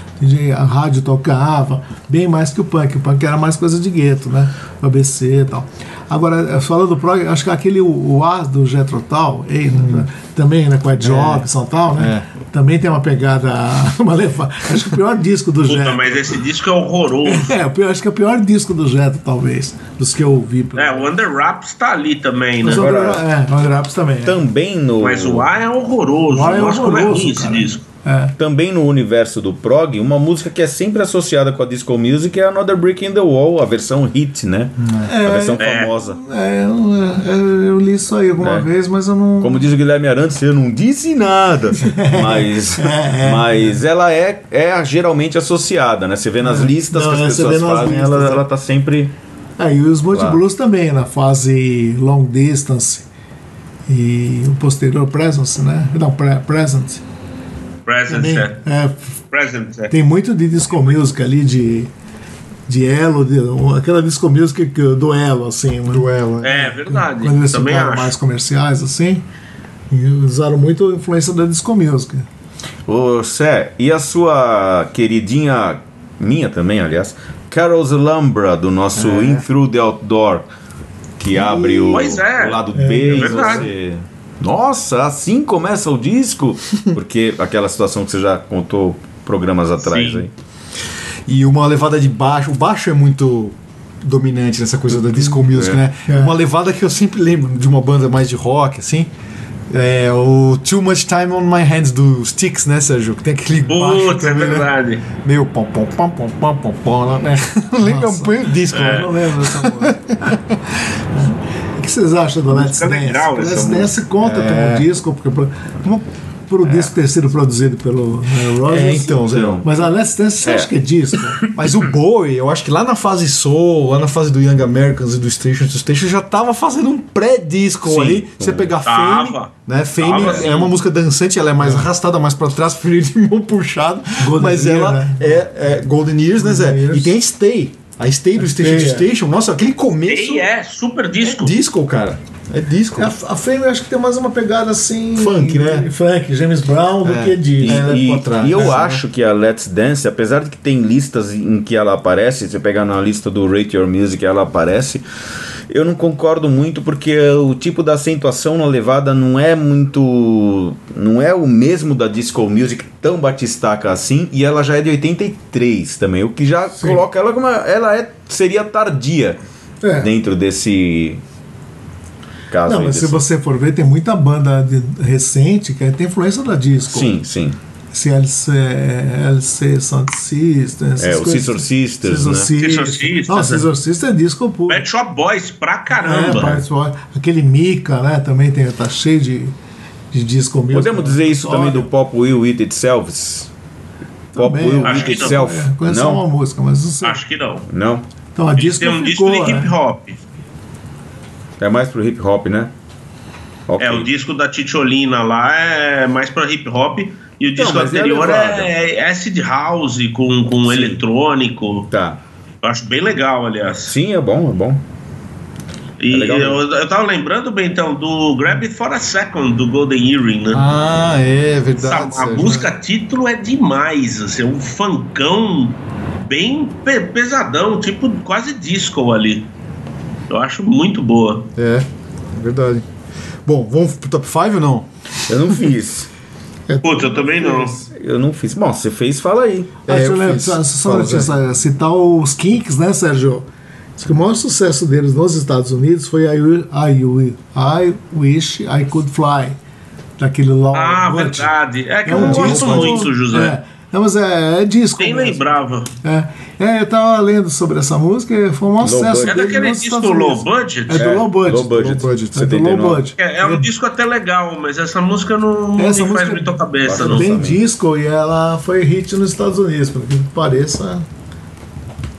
D: A rádio tocava, bem mais que o punk. O punk era mais coisa de gueto, né? ABC e tal. Agora, eh, falando do prog, acho que aquele o, o A do Jetro Tal, ei, né, também, né? Com a Jobson e tal, né? Também tem uma pegada. Uma leva, acho que o pior disco do
F: Puta,
D: Jetro.
F: mas esse disco é horroroso.
D: É, pior- acho que é o pior disco do Jetro, talvez, dos que eu ouvi. pelo-
F: É, o Under Wraps tá ali também, né?
D: Mas o Under-
C: Agora-
D: é, o Under Wraps também. é.
C: Também no,
F: Mas o A é horroroso.
D: O A é
F: Nossa, como é
D: horroroso,
F: ruim esse
D: cara.
F: disco.
D: É.
C: também no universo do prog, uma música que é sempre associada com a disco music é Another Brick in the Wall, a versão hit, né? a versão
F: É.
C: famosa.
D: É, eu, eu- eu li isso aí alguma
C: É.
D: vez, mas eu não.
C: Como diz o Guilherme Arantes, eu não disse nada. Mas, mas ela é, é geralmente associada, né? Você vê nas listas
D: Não,
C: que
D: é,
C: as pessoas fazem,
D: listas,
C: ela,
D: é.
C: ela tá sempre.
D: É, e os Multi
C: Claro.
D: Blues também, na fase long distance e o posterior presence, né? Não, pre present.
F: Present,
D: Também,
F: é.
D: é,
F: Present, é.
D: tem muito de disco music ali, de, de elo, de, aquela disco music que, do elo, assim. né?
E: Duelo. né?
F: É verdade.
D: Quando eles
F: Também
D: ficaram
F: acho.
D: mais comerciais, assim, e usaram muito a influência da disco music.
C: Ô, Sé, e a sua queridinha, minha também, aliás, Carol Zalambra, do nosso
D: É.
C: In Through the Outdoor, que abre o,
F: Pois é.
C: o lado
D: É,
C: B
F: é
C: e
F: verdade.
C: você. Nossa, assim começa o disco? Porque aquela situação que você já contou programas atrás
F: Sim.
C: aí.
E: E uma levada de baixo. O baixo é muito dominante nessa coisa da disco music,
C: É.
E: né?
D: É.
E: Uma levada que eu sempre lembro de uma banda mais de rock, assim. É o Too Much Time on My Hands do Styx, né, Sérgio? Que tem aquele baixo
F: Putz, é
E: também, né?
F: verdade.
E: Meio pom pom pom pom pom pom pom, né? Lembra um pouco disco,
D: Eu
E: né?
D: não lembro dessa música. O que vocês acham do Let's Dance?
F: legal
D: O Let's. Dance conta como disco, porque pro, como pro disco ter sido produzido pelo né, Rogers.
E: É, então, Zé.
D: Mas a Let's Dance você
C: É.
D: acha que é disco?
E: Mas o Bowie, eu acho que lá na fase Soul, lá na fase do Young Americans e do Station to Station, já tava fazendo um pré-disco ali. Você pegar
F: Tava.
E: Fame, né? Fame
F: Tava,
E: é uma música dançante, ela é mais arrastada, mais pra trás, freio de mão puxado.
D: Golden
E: mas
D: Year,
E: ela
D: né?
E: é, é Golden Years, né, Zé?
D: Golden Years.
E: E tem a Stay. A Stay do Station to
D: Stay, é.
E: Station, nossa, aquele começo.
F: E é super disco.
E: disco, cara. É disco.
D: A, a Fame eu acho que tem mais uma pegada assim.
E: Funk, né?
D: Funk, James Brown do
E: É.
D: que de.
C: E,
E: é
C: e-
E: trás,
C: e eu
E: né?
C: acho que a Let's Dance, apesar de que tem listas em que ela aparece, se você pegar na lista do Rate Your Music, ela aparece. Eu não concordo muito porque o tipo da acentuação na levada não é muito. não é o mesmo da disco music tão batistaca assim, e ela já é de 83 também, o que já coloca ela como. ela é, seria tardia
D: É.
C: dentro desse caso
D: Não, mas se
C: desse-
D: você for ver, tem muita banda de- recente que tem influência da disco.
C: Sim, sim.
D: Esse LC, LC Sound System. essas
C: É, o. Scissor Sisters,
D: Scissor
C: né?
D: Sisters.
F: Sisters,
D: Não? Scissor Sisters é disco puro.
F: Pet Shop Boys pra
D: É,
F: caramba.
D: participou. Aquele Mika, né? Também tem, tá cheio de, de disco mesmo.
C: Podemos dizer isso também do Pop Will It Itself? Pop
D: Também,
C: Will
F: não.
C: Itself?
D: É, conheço só uma
C: Não?
D: música, mas não sei.
F: Acho que não.
C: Não?
D: Então a
F: Eles
D: disco
F: têm um
D: ficou,
F: disco de
D: né?
F: hip hop.
C: É mais pro hip hop, né? Ok.
F: É, o disco da Ticholina lá é mais pra hip hop. E o disco
C: mas é
F: anterior é, é acid house com, com eletrônico.
C: Tá.
F: Eu acho bem legal, aliás.
C: Sim, é bom, é bom.
F: E
C: É legal
F: eu, eu tava lembrando, bem então, do Grab It For A Second, do Golden Earring, né?
E: Ah, é verdade.
F: Essa- a
E: Sérgio.
F: música título é demais, assim, é um funkão bem pe- pesadão, tipo quase disco ali. Eu acho muito boa.
E: É, é verdade. Bom, vamos pro top 5 ou não?
C: Eu não fiz.
F: Putz, eu também não.
C: Eu não fiz. Bom, você fez, fala aí.
D: Ah, deixa
E: É,
D: eu
E: eu
D: lembrar,
E: fiz.
D: só, só
E: Fala,
D: eu
E: Zé.
D: citar os Kinks, né, Sérgio? Diz que o maior sucesso deles nos Estados Unidos foi I, Will- I, Will- I Wish I Could Fly, daquele Law
F: Ah,
D: Butch.
F: verdade. É que
D: É
F: eu
D: um
F: não gosto muito, José.
D: É, não, mas é, é disco.
F: Nem
D: mesmo.
F: lembrava.
D: É, é, eu tava lendo sobre essa música e foi um maior sucesso.
F: É daquele disco
D: Estados
F: low
D: Unidos.
F: budget?
D: É do
C: É,
D: low budget.
C: low budget.
E: Low budget,
D: É do low
C: 79.
D: budget.
F: É, é um disco até legal, mas essa música não,
D: Essa
F: me
D: música
F: faz muito a cabeça,
C: é
F: não.
D: bem
C: lançamento.
D: disco e ela foi hit nos Estados Unidos, pelo que pareça.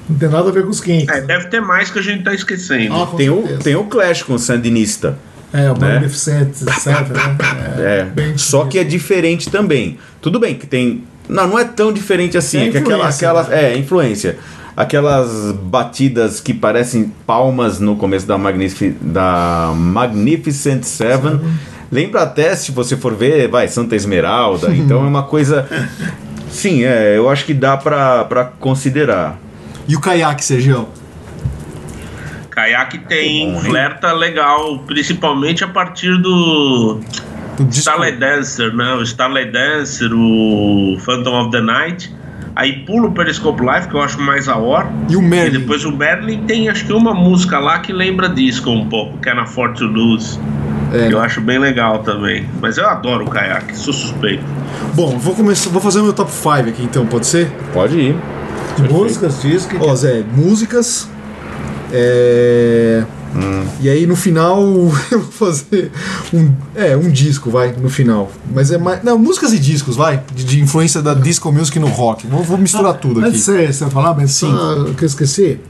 D: Não tem nada a ver com os Kinks.
F: É, deve ter mais que a gente tá esquecendo.
D: Ah,
C: Tem o,
D: certeza.
C: tem o Clash com o Sandinista.
D: É, o
C: né?
D: Seven, né?
C: É.
D: bem
C: Só que é diferente também. Tudo bem que tem. Não, não é tão diferente assim.
D: É
C: É, que aquela,
D: influência,
C: aquelas,
D: né?
C: é, influência. Aquelas batidas que parecem palmas no começo da, Magnifi da Magnificent Seven. Lembra até, se você for ver, vai, Santa Esmeralda. então é uma coisa. Sim, é, eu acho que dá pra, pra considerar.
E: E o caiaque, Sergio?
F: Kayak tem,
C: bom,
F: flerta legal, principalmente a partir do. Starlight Dancer, né? O Starlight Dancer, o Phantom of the Night. Aí pula o Periscope Live, que eu acho mais a hora.
E: E o
F: E
E: Merlin?
F: depois o Merlin tem acho que uma música lá que lembra disco um pouco, que é na For to Lose.
E: É,
F: Eu acho bem legal também. Mas eu adoro o caiaque, sou suspeito.
E: Bom, vou começar, vou fazer o meu top 5 aqui então, pode ser?
C: Pode ir.
D: Músicas, disco.
E: Ó, Zé, músicas. É. E aí no final eu vou fazer um, é, um disco, vai, no final. Mas é mais. Não, músicas e discos, vai. De, de influência da disco music no rock. Vou, vou misturar tudo
D: Antes
E: aqui.
D: você, você falar, mas
E: Sim.
D: só que eu esqueci,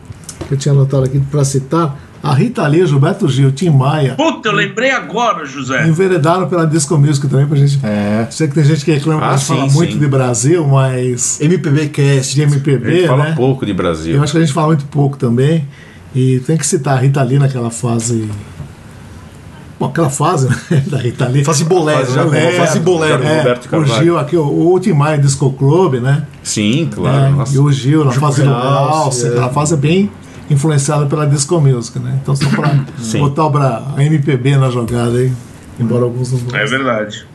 D: que eu tinha anotado aqui para citar, a Rita Lee, Gilberto Gil, Tim Maia,
F: Puta, eu lembrei agora, José.
D: enveredaram pela Disco Music também pra gente.
E: É.
D: Sei que tem gente que reclama que
C: Ah,
D: a gente fala
C: sim,
D: muito
C: sim.
D: de Brasil, mas
E: MPB Cast.
D: de
C: A
D: MPB,
C: gente fala
D: né?
C: pouco de Brasil.
D: Eu acho que a gente fala muito pouco também. E tem que citar a Rita Lee naquela fase. Bom, aquela fase né, da Rita Lee.
E: Fase bolero,
C: Fase
E: né?
C: bolero.
E: Fase bolero.
C: É. Roberto
D: o
C: Carvalho.
D: Gil aqui, o, o Tim Maia Disco Club, né?
C: Sim, claro.
D: É, e o Gil na fase do
E: House, é.
D: aquela fase é bem influenciada pela disco music, né? Então só pra
C: Sim.
D: botar o a MPB na jogada aí, embora alguns não
F: É verdade.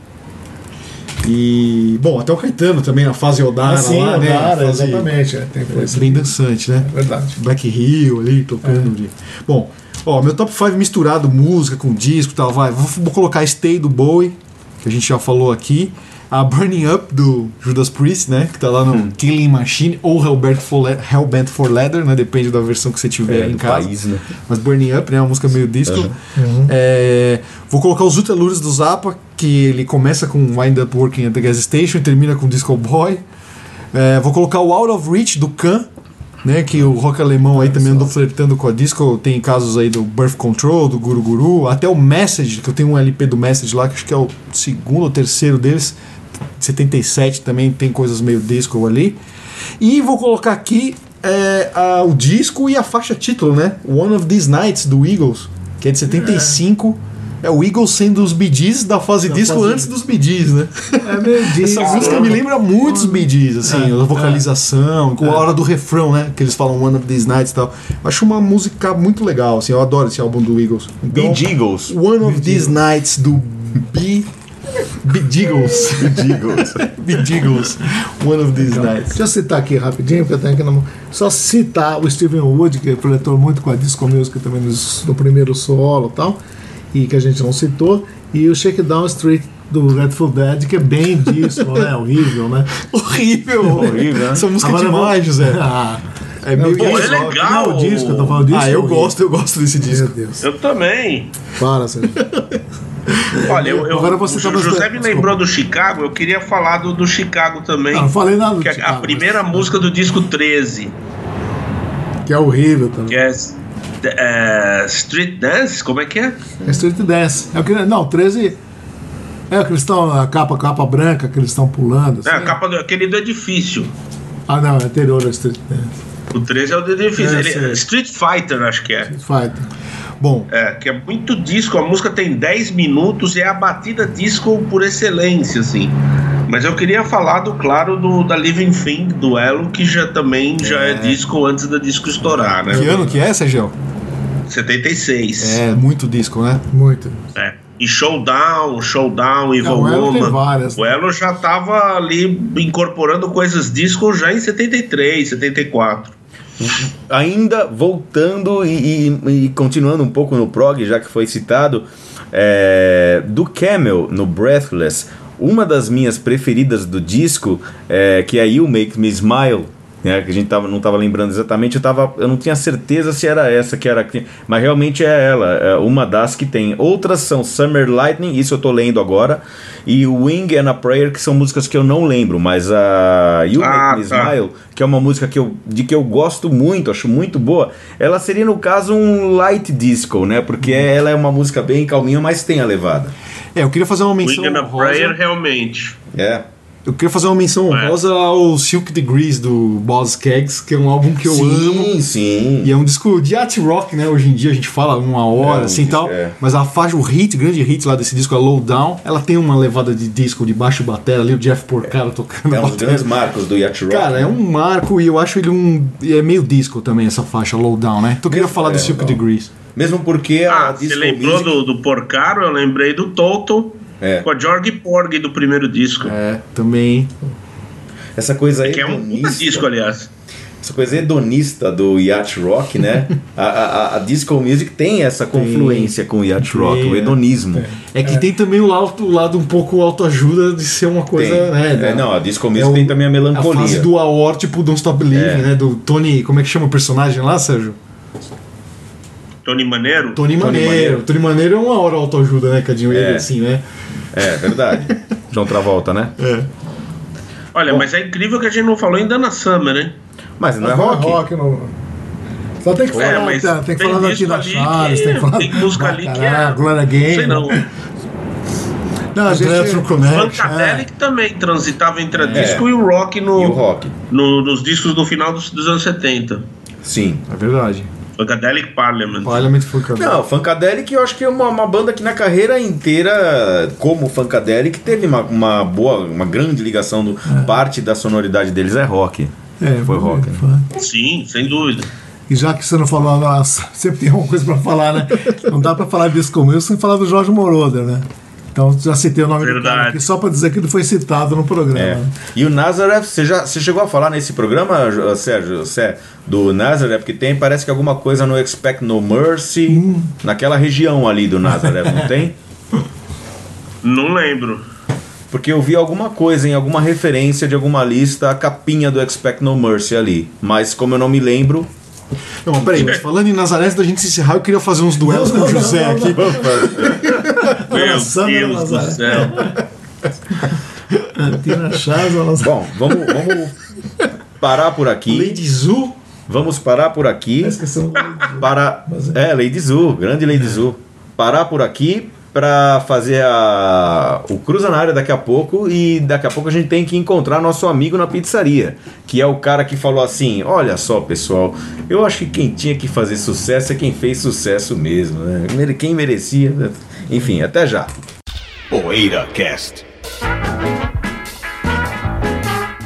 E: E. Bom, até o Caetano também, na fase Odara
D: Assim,
E: lá, né?
D: Odara,
E: Fase-
D: exatamente. É, tem influência.
E: Bem dançante, né?
D: É verdade.
E: Black Hill ali, tocando.
D: É.
E: de- Bom, ó, meu top 5 misturado música com disco e tal, vai. Vou, vou colocar Stay do Bowie, que a gente já falou aqui. A Burning Up do Judas Priest, né? Que tá lá
C: Hum.
E: no Killing Machine ou Hellbent for, Le- Hellbent for Leather, né? Depende da versão que você tiver
C: É,
E: em casa.
C: país, né?
E: Mas Burning Up, né? Uma música meio disco.
C: Uhum.
E: É, vou colocar os Ultralures do Zappa, que ele começa com Wind Up Working at the Gas Station e termina com Disco Boy. É, vou colocar o Out of Reach do Khan, né? Que o rock alemão aí também andou flertando com a disco. Tem casos aí do Birth Control, do Guru Guru, até o Message, que eu tenho um LP do Message lá, que acho que é o segundo ou terceiro deles. 77 também tem coisas meio disco ali. E vou colocar aqui é, a- o disco e a faixa título, né? One of These Nights do Eagles, que é de 75. É, o Eagles sendo os Gees da fase
D: Da
E: disco
D: fase-
E: antes dos Gees, né?
D: É meio disco.
E: Essa música me lembra muito os Gees, assim,
D: É,
E: a vocalização, com a hora do refrão, né? Que eles falam One of These Nights e tal. Acho uma música muito legal, assim, eu adoro esse álbum do Eagles. Então,
C: Eagles.
E: One of These Nights do Bee Bee Eagles.
C: Eagles.
E: Bee Eagles. One of These Nights.
D: Deixa eu citar aqui rapidinho, porque eu tenho aqui na mão. Só citar o Steven Wood, que flertou muito com a Disco Music também no, no primeiro solo e tal, e que a gente não citou, e o Shakedown Street do Grateful Dead, que é bem disco, né? Horrível, né?
E: Horrível.
C: Horrível, né?
E: Essa música é
D: Agora
E: demais, José.
D: Ah,
E: É meio
F: Pô, é legal.
D: Não, o disco, eu tô falando disso.
E: Ah, eu gosto, eu gosto desse
D: Meu
E: disco.
D: Deus.
F: Eu também.
D: Para, Sérgio.
F: Olha, eu, eu,
D: Agora você
F: o
D: tá
F: José me lembrou do Chicago, eu queria falar do, do Chicago também.
D: Não, não falei nada do
F: que é a
D: Chicago,
F: primeira
D: mas-
F: música do disco 13,
D: Que é horrível
F: que
D: também.
F: é, é, Street Dance, como é que é?
D: É Street Dance. É o que, não, 13. É o que eles estão. A capa, capa branca que eles estão pulando.
F: É, a
D: assim.
F: capa do, aquele do edifício.
D: Ah, não, é anterior ao Street Dance.
F: O 13 é o do edifício.
D: É,
F: Ele-. Street Fighter, acho que é.
D: Fighter.
E: Bom,
F: É, que é muito disco, a música tem 10 minutos, é a batida disco por excelência, assim. Mas eu queria falar do, claro, do, da Living Thing, do Elo, que já também já é disco antes da disco estourar, né?
E: que ano que é, Sérgio?
F: 76.
E: É, muito disco, né?
D: Muito.
F: É. E Showdown, Showdown, Evil Woman.
D: várias,
F: O Elo já tava ali incorporando coisas disco já em 73, 74.
C: Ainda voltando e, e- e continuando um pouco no prog, já que foi citado, é, do Camel no Breathless, uma das minhas preferidas do disco, é, que é You Make Me Smile. Né, que a gente tava, não estava lembrando exatamente, eu, tava, eu não tinha certeza se era essa que era. Mas realmente é ela, é uma das que tem. Outras são Summer Lightning, isso eu tô lendo agora, e Wing and a Prayer, que são músicas que eu não lembro, mas a You
F: Ah,
C: Make Me
F: tá.
C: Smile que é uma música que eu, de que eu gosto muito, acho muito boa, ela seria no caso um light disco, né? Porque ela é uma música bem calminha, mas tem a levada.
E: É, eu queria fazer uma menção
F: Wing and a Prayer, realmente.
C: É.
E: Eu queria fazer uma menção
F: É.
E: honrosa ao Silk Degrees do Boss Keggs, que é um álbum que eu amo.
C: sim, sim.
E: E é um disco de art rock, né? Hoje em dia a gente fala uma hora,
C: É,
E: assim e tal.
C: é.
E: Mas a faixa, o hit, o grande hit lá desse disco, é Low Down. Ela tem uma levada de disco de baixo batera ali, o Jeff Porcaro tocando
C: É um dos grandes marcos do Yacht Rock.
E: Cara, é um marco e eu acho ele um. É meio disco também, essa faixa, Low Down, né? Então eu queria falar do
C: é,
E: Silk
C: não.
E: Degrees.
C: Mesmo porque a
F: Ah, você lembrou
C: music-
F: do, do Porcaro? Eu lembrei do Toto
C: É.
F: com a George Porgy do primeiro disco.
E: É, também.
C: essa coisa
F: Que é um puta
C: hedonista,
F: disco, aliás.
C: essa coisa hedonista do Yacht Rock, né? a, a, a disco music tem essa confluência com o Yacht Rock,
E: Tem,
C: o
E: é.
C: hedonismo.
E: É que tem também o lado, o lado um pouco autoajuda de ser uma coisa.
C: Tem.
E: Né,
C: É,
E: da-
C: não, a disco music
E: é o-
C: tem também a melancolia.
E: A fase do Aor, tipo Don't Stop Believing,
C: É.
E: né? Do Tony. Como é que chama o personagem lá, Sérgio?
F: Tony Maneiro.
E: Tony,
C: Tony
E: Maneiro.
C: Maneiro.
E: Tony Maneiro é uma hora autoajuda, né, Cadinho? Ele
C: É.
E: assim, né?
C: É, verdade. João Travolta, né?
E: É.
F: Olha, mas é incrível que a gente não falou em Dana Summer, hein?
C: Mas não é
D: Mas
C: rock.
D: não. Só tem que
F: É,
D: falar,
F: mas
D: tá, tem que falar da Tina Charles,
F: que-
D: tem que falar
F: tem música ali que é-
D: Gloria Gaynor.
F: Sei não.
D: Não, a gente.
F: Funkadelic também transitava entre a
C: É.
F: disco e o rock, no,
C: E o rock.
F: no- nos discos do final dos, dos anos 70.
C: Sim.
E: É verdade.
F: Funkadelic Parliament.
E: Parliament foi cantor.
C: Não, Funkadelic eu acho que é uma, uma banda que na carreira inteira, como Funkadelic, teve uma, uma boa, uma grande ligação. Do, Parte da sonoridade deles é rock.
D: é,
C: Foi rock, né?
D: foi.
F: Sim, sem dúvida.
D: E já que você não falou, nossa, sempre tem uma coisa pra falar, né? Não dá pra falar disso comigo sem falar do Jorge Moroder, né? Então já citei o nome do cara
F: Verdade.
D: aqui só pra dizer que ele foi citado no programa.
C: É. E o Nazareth, você, já, você chegou a falar nesse programa, Jo- Sérgio, Sé, do Nazareth, que tem, parece que alguma coisa no Expect No Mercy, naquela região ali do Nazareth, não tem?
F: Não lembro.
C: Porque eu vi alguma coisa em alguma referência de alguma lista, a capinha do Expect No Mercy ali. Mas como eu não me lembro,
E: Não, mas peraí, mas falando em Nazaré, antes da gente se encerrar, eu queria fazer uns duelos com o José aqui.
F: Meu Deus do céu.
D: Tina elas...
C: Bom, vamos, vamos parar por aqui.
E: Lady Zu.
C: Vamos parar por aqui.
D: Do-
C: Para... É, Lady Zu, grande Lady Zu. Parar por aqui para fazer a... o Cruza na área daqui a pouco e daqui a pouco a gente tem que encontrar nosso amigo na pizzaria, que é o cara que falou assim: Olha só, pessoal, eu acho que quem tinha que fazer sucesso é quem fez sucesso mesmo, né? Quem merecia. né? Enfim, até já.
A: Poeira Cast.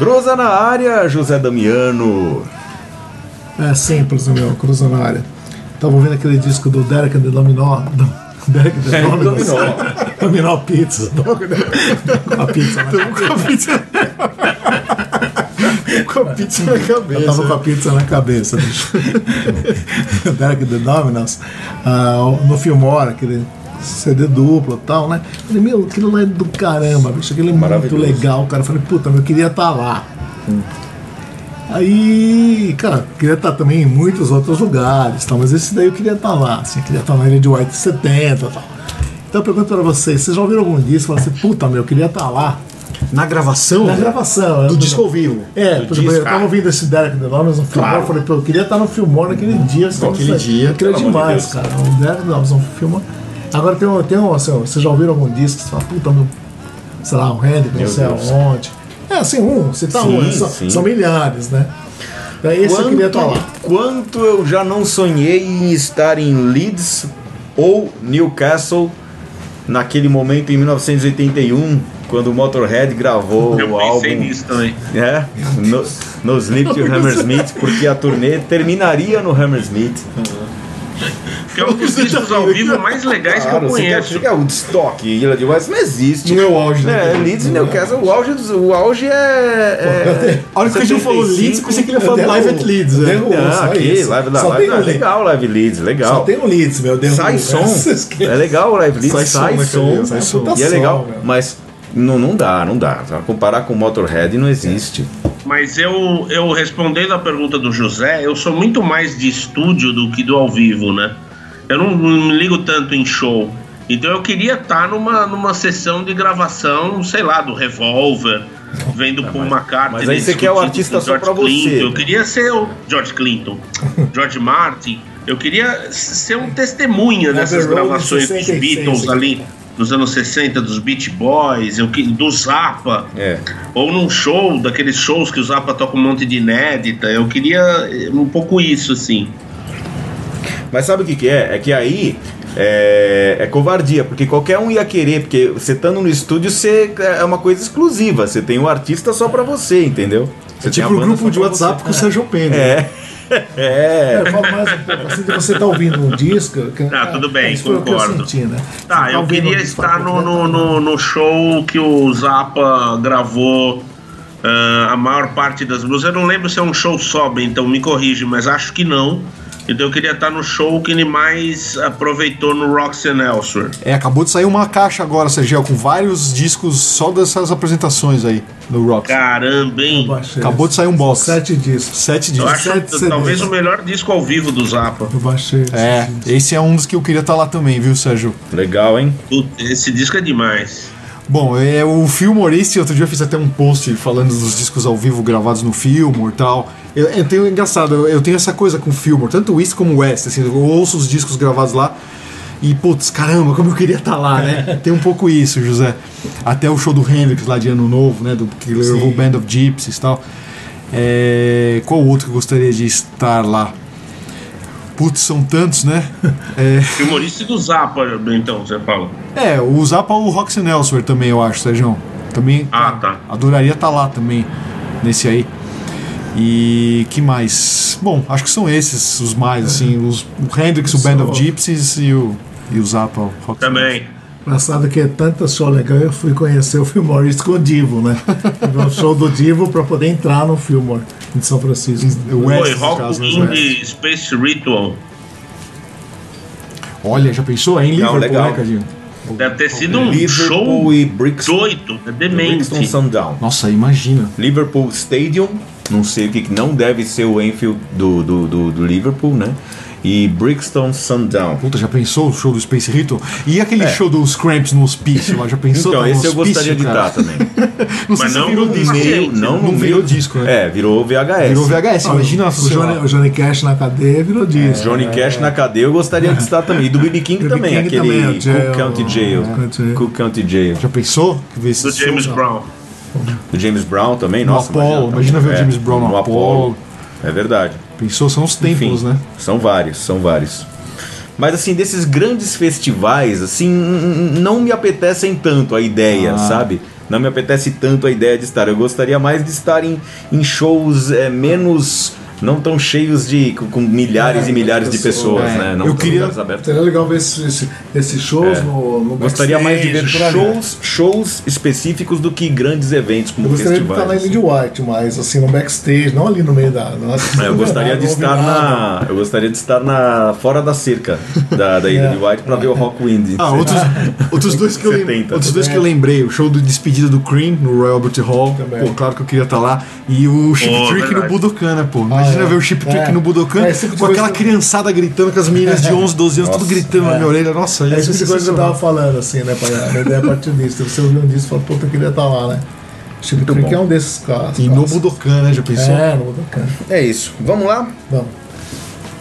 C: Cruza na área, José Damiano.
D: É simples, meu, cruza na área. Tava ouvindo aquele disco do Derek and the Dominó. do- Derek and the
C: É,
D: Dominos.
C: Dominó.
D: Dominó Pizza. Com a pizza na
E: Com a pizza. com a pizza na
D: Eu tava
E: cabeça.
D: com a pizza na cabeça, bicho. Derek the Dominos, ah, no Filmora, aquele CD duplo e tal, né? Falei, meu, aquilo lá é do caramba, bicho, aquilo é muito
C: Maravilhoso.
D: legal, cara. Falei, puta, meu, eu queria estar lá. Aí, cara, queria estar também em muitos outros lugares, tal, mas esse daí eu queria estar lá, assim, queria estar na Ilha de White 70 e tal. Então eu pergunto pra vocês, vocês já ouviram algum disco? Falaram assim, puta, meu, eu queria estar lá.
E: Na gravação
D: Na gravação.
E: do
D: eu-
E: disco ao vivo.
D: é, por exemplo, eu tava ouvindo esse Derek Dominos no Filmora, eu falei, pô, eu queria estar no Filmora naquele dia.
E: Naquele dia,
D: Aquilo é
C: de
D: demais,
C: Deus.
D: cara. O Derek Dominos no Filmora. Agora tem um, tem um assim, vocês já ouviram algum disco, você fala, puta, meu, sei lá, um Hendrix, não sei aonde. É, assim, um, você tá
C: Sim,
D: um, são,
C: sim.
D: são milhares, né? Daí esse eu queria lá.
C: quanto eu já não sonhei em estar em Leeds ou Newcastle naquele momento em 1981, quando o Motorhead gravou
F: Eu
C: o
F: pensei
C: álbum
F: nisso também.
C: é, no, no Sleep to Hammersmith, porque a turnê terminaria no Hammersmith.
F: Que é um dos discos ao vivo mais legais que eu conheço.
C: chegar Woodstock e Ilha de West não existe.
E: Não é o auge, né?
C: É, Leeds e Newcastle, o auge, dos- o auge é. é
E: A hora que o Cadinho falou
C: 75.
E: Leeds, eu pensei que ele ia falar
D: Derrubo,
E: Live at Leeds. é.
C: Não, aqui, live,
D: Só
C: live, legal, Live Leeds, legal.
D: Só tem um Leeds, meu Deus.
C: Sai som. É legal o Live Leeds,
E: Sai
C: sai,
E: som, né,
C: som.
E: Cadê? Sai som.
C: E é legal,
D: meu.
C: mas não, não dá, não dá. Comparar com o Motorhead não existe.
F: Mas eu, eu respondendo a pergunta do José, eu sou muito mais de estúdio do que do ao vivo, né? Eu não, não me ligo tanto em show. Então eu queria estar numa, numa sessão de gravação, sei lá, do Revolver, vendo Paul McCartney.
C: mas aí você quer o artista só pra você.
F: Clinton. Eu queria ser o George Clinton, George Martin. Eu queria ser um testemunha dessas gravações dos
D: 66
F: Beatles
D: aqui.
F: ali nos anos 60, dos Beach Boys, eu, do Zappa
C: É.
F: ou num show, daqueles shows que o Zappa toca um monte de inédita. Eu queria eh, um pouco isso, assim.
C: Mas sabe o que, que é? É que aí é, é covardia, porque qualquer um ia querer, porque você estando no estúdio, você é uma coisa exclusiva. Você tem um artista só pra você, entendeu? Você
E: É tipo o grupo de WhatsApp
C: você.
E: com o Sérgio Pena.
C: É. É.
D: Mais um pouco assim você estar ouvindo um disco. Que,
F: Ah, tudo bem,
D: o que
F: concordo.
D: eu senti, né? Você
F: Tá, eu queria
D: um
F: estar
D: fala,
F: no, no, no, no show que o Zappa gravou ah, a maior parte das blues. Eu não lembro se é um show só, então me corrige, mas acho que não. Então eu queria estar no show que ele mais aproveitou no Roxy and Elsewhere.
E: É, acabou de sair uma caixa agora, Sergio, com vários discos só dessas apresentações aí no Rock.
F: Caramba, hein?
D: eu.
E: Acabou de sair um box.
D: Sete discos.
E: Sete
F: Eu
E: discos.
F: acho
D: sete
F: talvez o melhor disco ao vivo do Zappa.
D: Eu baixei.
E: É, esse é um dos que eu queria estar lá também, viu, Sérgio?
C: Legal, hein?
F: Puta, Esse disco é demais.
E: Bom, é, o Fillmore, esse outro dia eu fiz até um post falando dos discos ao vivo gravados no Fillmore e tal. Eu, eu tenho engraçado, eu, eu tenho essa coisa com o Fillmore, tanto o East como o West, assim, eu ouço os discos gravados lá e, putz, caramba, como eu queria estar lá, né? Tem um pouco isso, José. Até o show do Hendrix lá de Ano Novo, né? Do que levou o Band of Gypsies e tal. É, qual outro que eu gostaria de estar lá? Putz, são tantos, né? É,
F: Humorista do Zappa, então, você fala.
E: É, o Zappa o Roxy Elsewhere também, eu acho, Sérgio. Também
F: Ah, tá.
E: adoraria estar lá também, nesse aí. E que mais? Bom, acho que são esses os mais, assim, os, o Hendrix, o Band of Gypsies e o, e o Zappa, o
F: Também.
D: Engraçado que é tanta show legal, eu fui conhecer o Fillmore com o Divo, né? Um show do Divo pra poder entrar no Fillmore em São Francisco.
E: O
F: Foi
E: West, no
F: Rock
E: caso, né?
F: Indie Space Ritual.
E: Olha, já pensou? É em
C: Legal,
E: Liverpool,
C: legal.
E: né, Cadinho?
F: Deve ter sido um
C: Liverpool
F: show
C: e Brixton,
F: doido, é
C: Brixton
F: demente.
C: Sundown.
E: Nossa, imagina.
C: Liverpool Stadium, não sei o que, que não deve ser o Enfield do, do, do, do Liverpool, né? E Brixton Sundown.
E: Puta, já pensou o show do Space Ritual? E aquele show dos Cramps no hospício lá, já pensou?
C: Então,
E: Tá no
C: esse eu
E: hospício,
C: gostaria de
E: cara?
C: estar também.
E: Não
F: Mas não
E: virou
F: no
E: disco.
F: meio,
C: não,
E: não
C: no
E: virou
C: meio-
E: disco, né?
C: É, virou VHS.
E: Virou VHS, imagina
D: o, Johnny, o Johnny Cash na cadeia virou disco.
C: Johnny Cash na cadeia eu gostaria de estar também. E do B.B. King também,
D: King
C: aquele
D: também,
C: Cook
D: Jail,
C: County Jail.
D: é.
C: Cook County Jail.
E: Já pensou?
F: Do James
E: show?
F: Brown.
C: Do James Brown também,
E: No
C: nossa.
E: Apollo, imagina ver o James Brown no Apollo.
C: É verdade.
E: Pensou? São os tempos,
C: Enfim,
E: né?
C: São vários, são vários. Mas assim, desses grandes festivais, assim, não me apetecem tanto a ideia,
E: Ah.
C: sabe? não me apetece tanto a ideia de estar. Eu gostaria mais de estar em, em shows é, menos não tão cheios de com, com milhares
D: É,
C: e milhares de
D: pessoas,
E: é.
C: né? Não
E: Eu queria-.
D: Seria legal ver esses, esses, esses shows
C: É.
D: no, no
C: Gostaria mais de ver shows, shows específicos do que grandes eventos como
D: Eu gostaria de
C: festivais.
D: estar na Ilha de White, mas assim, no backstage, não ali no meio da. Nossa,
C: É, eu gostaria de estar na, eu gostaria de estar na fora da cerca da, da Ilha
D: É.
C: de White para ver o Rockwind.
E: Ah, outros, outros dois que eu lembrei.
C: 70.
E: Outros dois que eu lembrei, o show do despedida do Cream no Royal Albert Hall.
D: Também.
E: Pô, claro que eu queria estar lá. E o Chip
F: Pô,
E: Trick no
F: verdade.
E: Budokan, né, pô? Imagina
D: Ah, é.
E: ver o Chip Trick
D: É.
E: no Budokan
D: É, tipo
E: com aquela criançada gritando com as meninas de 11, 12 anos, tudo gritando na minha orelha. Nossa,
D: É essa coisa que eu tava falando, assim, né, pai? A ideia a partir disso. Você ouviu um disco e fala, puta, eu queria estar lá, né? Chip Trick
C: bom.
D: é um desses caras.
E: E no Budokan, né? Já pensou?
D: É, no Budokan.
C: É isso. Vamos lá?
D: Vamos.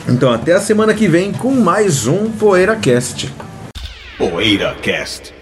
C: Então até a semana que vem com mais um PoeiraCast.
A: PoeiraCast.